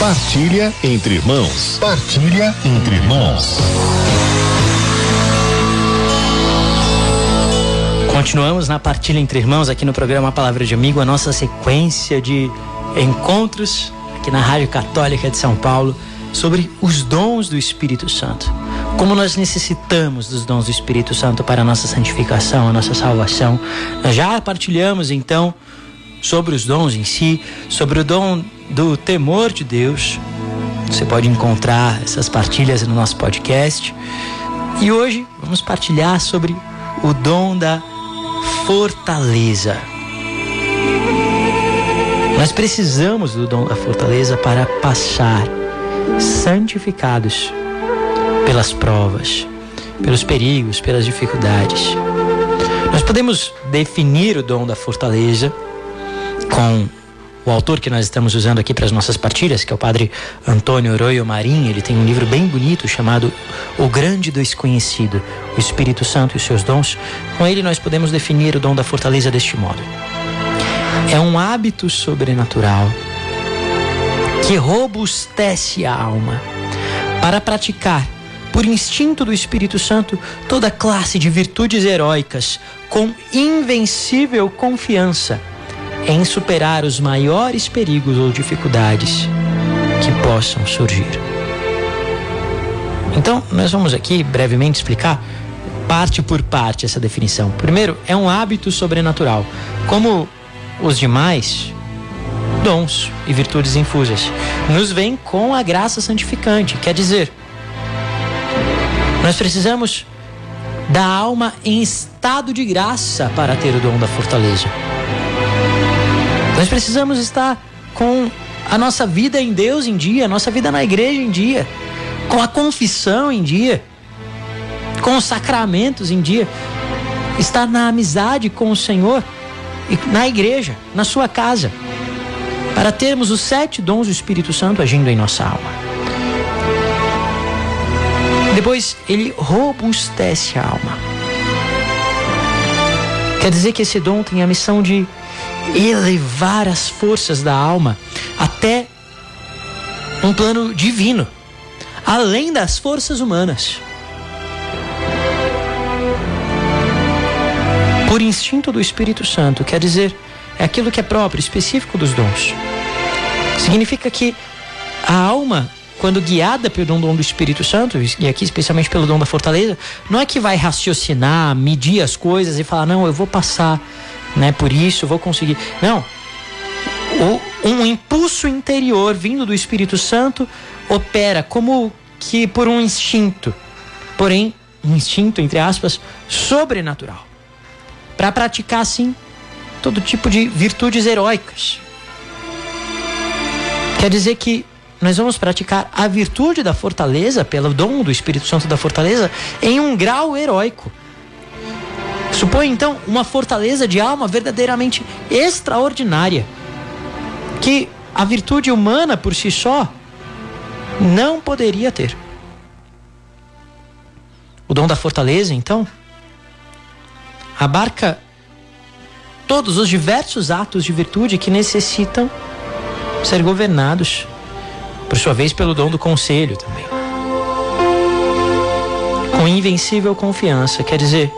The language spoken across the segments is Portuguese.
Partilha entre irmãos. Partilha entre irmãos. Continuamos na partilha entre irmãos aqui no programa Palavra de Amigo, a nossa sequência de encontros aqui na Rádio Católica de São Paulo sobre os dons do Espírito Santo. Como nós necessitamos dos dons do Espírito Santo para a nossa santificação, a nossa salvação. Nós já partilhamos então sobre os dons em si, sobre o dom do temor de Deus. Você pode encontrar essas partilhas no nosso podcast. E hoje vamos partilhar sobre o dom da fortaleza. Nós precisamos do dom da fortaleza para passar santificados pelas provas, pelos perigos, pelas dificuldades. Nós podemos definir o dom da fortaleza com o autor que nós estamos usando aqui para as nossas partilhas, que é o padre Antônio Oroio Marim. Ele tem um livro bem bonito chamado O Grande Desconhecido, o Espírito Santo e os seus dons. Com ele nós podemos definir o dom da fortaleza deste modo. É um hábito sobrenatural que robustece a alma para praticar, por instinto do Espírito Santo, toda classe de virtudes heróicas com invencível confiança em superar os maiores perigos ou dificuldades que possam surgir. Então, nós vamos aqui brevemente explicar parte por parte essa definição. Primeiro, é um hábito sobrenatural. Como os demais, dons e virtudes infusas. Nos vem com a graça santificante, quer dizer, nós precisamos da alma em estado de graça para ter o dom da fortaleza. Nós precisamos estar com a nossa vida em Deus em dia, a nossa vida na igreja em dia, com a confissão em dia, com os sacramentos em dia, estar na amizade com o Senhor na igreja, na sua casa para termos os sete dons do Espírito Santo agindo em nossa alma. Depois, ele robustece a alma. Quer dizer que esse dom tem a missão de elevar as forças da alma até um plano divino, além das forças humanas. Por instinto do Espírito Santo, quer dizer, é aquilo que é próprio, específico dos dons. Significa que a alma, quando guiada pelo dom do Espírito Santo, e aqui especialmente pelo dom da fortaleza, não é que vai raciocinar, medir as coisas e falar, não, eu vou passar né, por isso, vou conseguir. Não. O, um impulso interior vindo do Espírito Santo opera como que por um instinto, porém, um instinto, entre aspas, sobrenatural. Para praticar, assim, todo tipo de virtudes heróicas. Quer dizer que nós vamos praticar a virtude da fortaleza, pelo dom do Espírito Santo da fortaleza, em um grau heróico. Supõe então uma fortaleza de alma verdadeiramente extraordinária, que a virtude humana por si só não poderia ter. O dom da fortaleza, então, abarca todos os diversos atos de virtude que necessitam ser governados, por sua vez, pelo dom do conselho também. Com invencível confiança, quer dizer,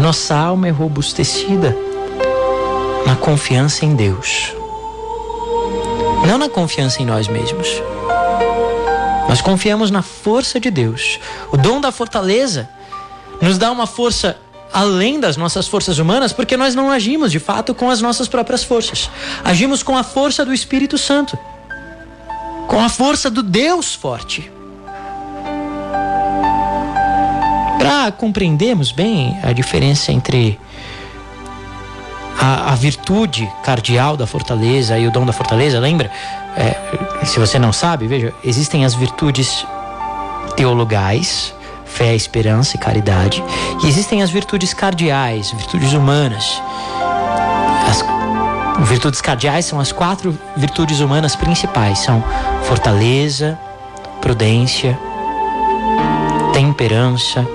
nossa alma é robustecida na confiança em Deus, não na confiança em nós mesmos. Nós confiamos na força de Deus. O dom da fortaleza nos dá uma força além das nossas forças humanas, porque nós não agimos de fato com as nossas próprias forças. Agimos com a força do Espírito Santo, com a força do Deus forte. Para compreendermos bem a diferença entre a, a, virtude cardial da fortaleza e o dom da fortaleza, lembra? É, se você não sabe, veja, existem as virtudes teologais, fé, esperança e caridade. E existem as virtudes cardeais, virtudes humanas. As virtudes cardeais são as quatro virtudes humanas principais: são fortaleza, prudência, temperança.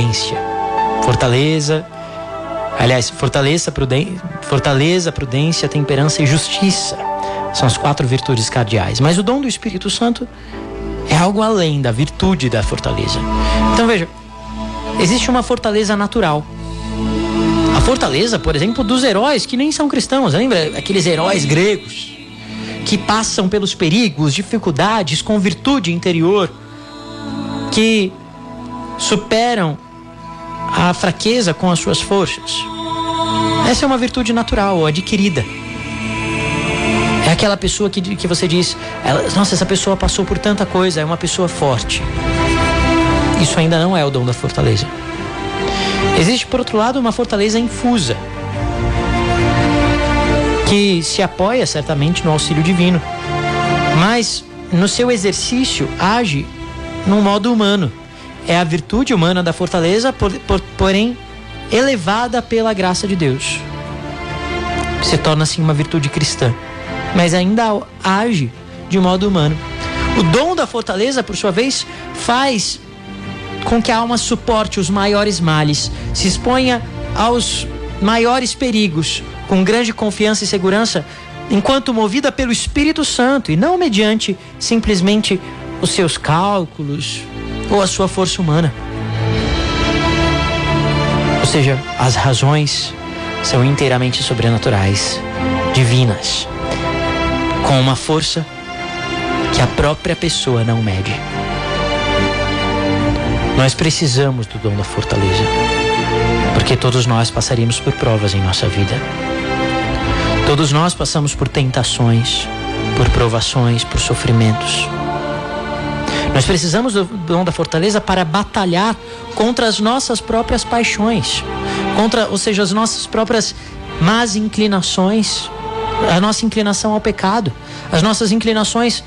Prudência. Fortaleza, aliás, fortaleza, prudência, fortaleza, prudência, temperança e justiça. São as quatro virtudes cardeais. Mas o dom do Espírito Santo é algo além da virtude da fortaleza. Então veja, existe uma fortaleza natural. A fortaleza, por exemplo, dos heróis que nem são cristãos. Lembra aqueles heróis gregos que passam pelos perigos, dificuldades com virtude interior, que superam a fraqueza com as suas forças. Essa é uma virtude natural adquirida. É aquela pessoa que, que você diz, ela, nossa, essa pessoa passou por tanta coisa, é uma pessoa forte. Isso ainda não é o dom da fortaleza. Existe, por outro lado, uma fortaleza infusa, que se apoia certamente no auxílio divino, mas no seu exercício age num modo humano. É a virtude humana da fortaleza, por, por, porém elevada pela graça de Deus. Se torna assim uma virtude cristã, mas ainda age de modo humano. O dom da fortaleza, por sua vez, faz com que a alma suporte os maiores males, se exponha aos maiores perigos, com grande confiança e segurança, enquanto movida pelo Espírito Santo e não mediante simplesmente os seus cálculos ou a sua força humana. Ou seja, as razões são inteiramente sobrenaturais, divinas, com uma força que a própria pessoa não mede. Nós precisamos do dom da fortaleza, porque todos nós passaríamos por provas em nossa vida. Todos nós passamos por tentações, por provações, por sofrimentos. Nós precisamos do dom da fortaleza para batalhar contra as nossas próprias paixões, contra, ou seja, as nossas próprias más inclinações, a nossa inclinação ao pecado, as nossas inclinações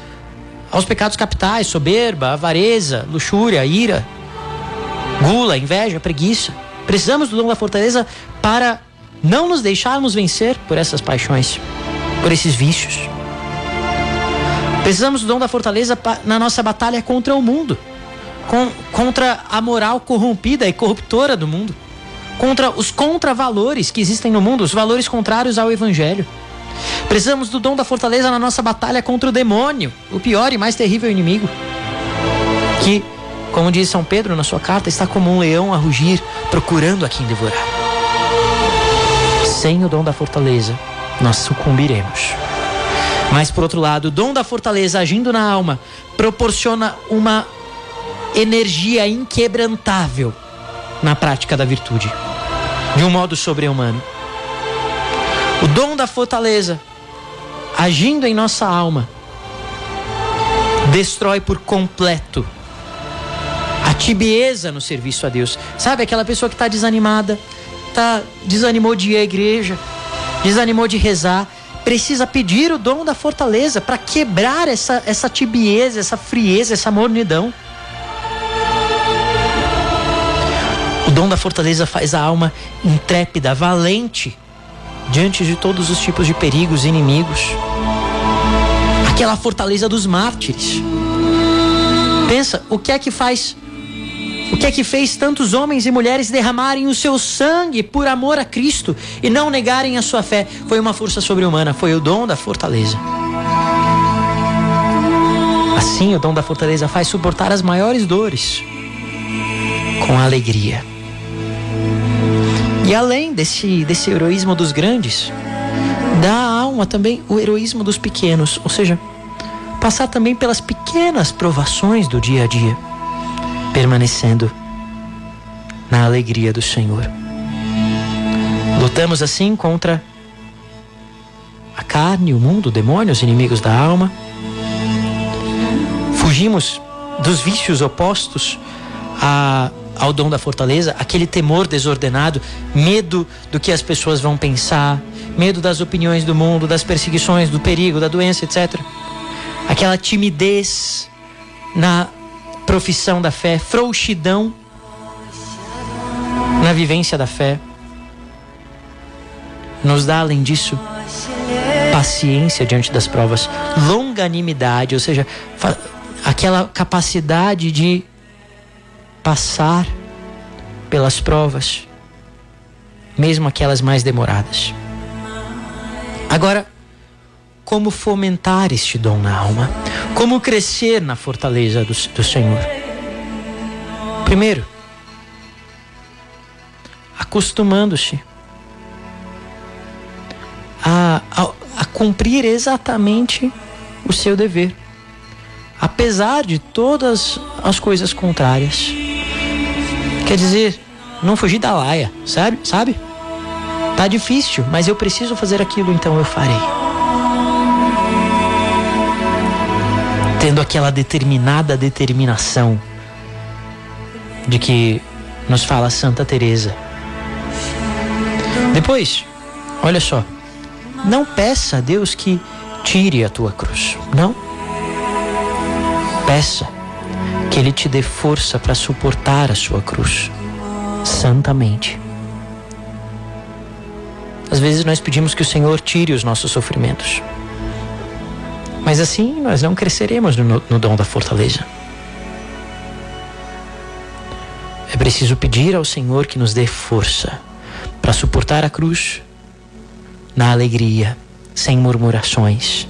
aos pecados capitais, soberba, avareza, luxúria, ira, gula, inveja, preguiça. Precisamos do dom da fortaleza para não nos deixarmos vencer por essas paixões, por esses vícios. Precisamos do dom da fortaleza na nossa batalha contra o mundo, com, contra a moral corrompida e corruptora do mundo, contra os contravalores que existem no mundo, os valores contrários ao evangelho. Precisamos do dom da fortaleza na nossa batalha contra o demônio, o pior e mais terrível inimigo, que, como diz São Pedro na sua carta, está como um leão a rugir, procurando a quem devorar. Sem o dom da fortaleza, nós sucumbiremos. Mas por outro lado, o dom da fortaleza agindo na alma proporciona uma energia inquebrantável na prática da virtude, de um modo sobre-humano. O dom da fortaleza agindo em nossa alma destrói por completo a tibieza no serviço a Deus. Sabe aquela pessoa que está desanimada, tá desanimou de ir à igreja, desanimou de rezar, precisa pedir o dom da fortaleza para quebrar essa, essa tibieza, essa frieza, essa mornidão. O dom da fortaleza faz a alma intrépida, valente, diante de todos os tipos de perigos e inimigos. Aquela fortaleza dos mártires. Pensa, o que é que faz o que é que fez tantos homens e mulheres derramarem o seu sangue por amor a Cristo e não negarem a sua fé? Foi uma força sobre-humana, foi o dom da fortaleza. Assim, o dom da fortaleza faz suportar as maiores dores com alegria. E além desse, desse heroísmo dos grandes, dá à alma também o heroísmo dos pequenos, ou seja, passar também pelas pequenas provações do dia a dia permanecendo na alegria do Senhor. Lutamos assim contra a carne, o mundo, o demônio, os inimigos da alma. Fugimos dos vícios opostos a, ao dom da fortaleza, aquele temor desordenado, medo do que as pessoas vão pensar, medo das opiniões do mundo, das perseguições, do perigo, da doença, etc. Aquela timidez na profissão da fé, frouxidão na vivência da fé. Nos dá, além disso, paciência diante das provas, longanimidade, ou seja, aquela capacidade de passar pelas provas, mesmo aquelas mais demoradas. Agora, como fomentar este dom na alma? Como crescer na fortaleza do, do Senhor? Primeiro, acostumando-se a, a, a cumprir exatamente o seu dever, apesar de todas as coisas contrárias. Quer dizer, não fugir da laia, sabe? Sabe? Tá difícil, mas eu preciso fazer aquilo, então eu farei. Tendo aquela determinada determinação de que nos fala Santa Teresa. Depois, olha só, não peça a Deus que tire a tua cruz. Não. Peça que Ele te dê força para suportar a sua cruz santamente. Às vezes nós pedimos que o Senhor tire os nossos sofrimentos. Mas assim nós não cresceremos no, no dom da fortaleza. É preciso pedir ao Senhor que nos dê força para suportar a cruz na alegria, sem murmurações,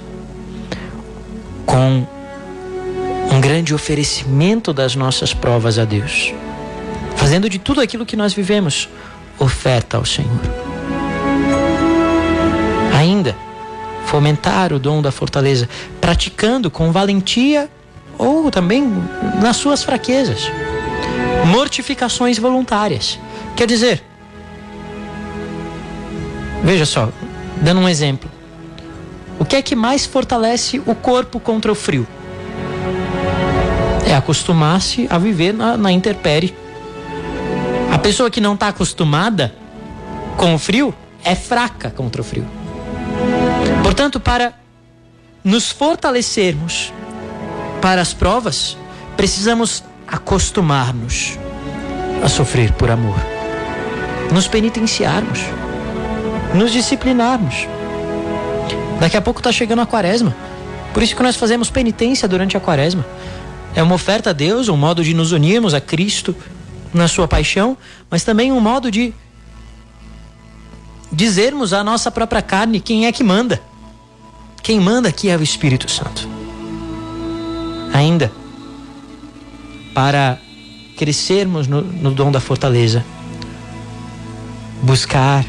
com um grande oferecimento das nossas provas a Deus, fazendo de tudo aquilo que nós vivemos oferta ao Senhor. Fomentar o dom da fortaleza, praticando com valentia ou também nas suas fraquezas. Mortificações voluntárias. Quer dizer, veja só, Dando um exemplo. O que é que mais fortalece o corpo contra o frio? É acostumar-se a viver na, na intempérie. A pessoa que não está acostumada com o frio é fraca contra o frio. Portanto, para nos fortalecermos para as provas, precisamos acostumar-nos a sofrer por amor, nos penitenciarmos nos disciplinarmos. Daqui a pouco está chegando a quaresma. Por isso que nós fazemos penitência durante a quaresma. É uma oferta a Deus, um modo de nos unirmos a Cristo na sua paixão, mas também um modo de dizermos à nossa própria carne quem é que manda. Quem manda aqui é o Espírito Santo. Ainda, para crescermos no, no dom da fortaleza, buscar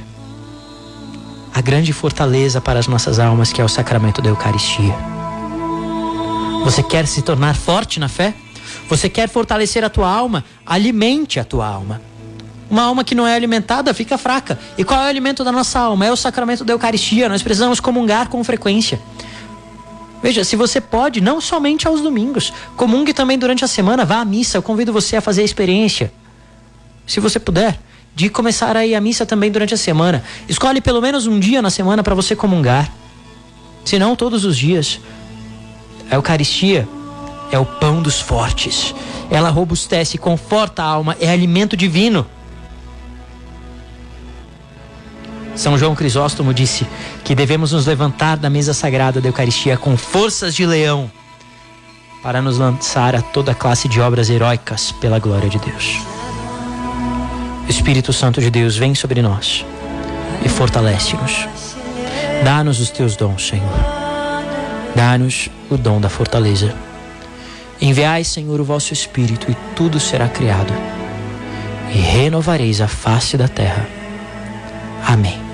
a grande fortaleza para as nossas almas, que é o sacramento da Eucaristia. Você quer se tornar forte na fé? Você quer fortalecer a tua alma? Alimente a tua alma. Uma alma que não é alimentada fica fraca. E qual é o alimento da nossa alma? É o sacramento da Eucaristia. Nós precisamos comungar com frequência. Veja, se você pode, não somente aos domingos, comungue também durante a semana, vá à missa. Eu convido você a fazer a experiência. Se você puder de começar a ir à missa também durante a semana. Escolhe pelo menos um dia na semana para você comungar. Se não, todos os dias. A Eucaristia é o pão dos fortes. Ela robustece, conforta a alma, é alimento divino. São João Crisóstomo disse que devemos nos levantar da mesa sagrada da Eucaristia com forças de leão para nos lançar a toda classe de obras heróicas pela glória de Deus. Espírito Santo de Deus, vem sobre nós e fortalece-nos. Dá-nos os teus dons, Senhor. Dá-nos o dom da fortaleza. Enviai, Senhor, o vosso Espírito e tudo será criado, e renovareis a face da terra. Amém.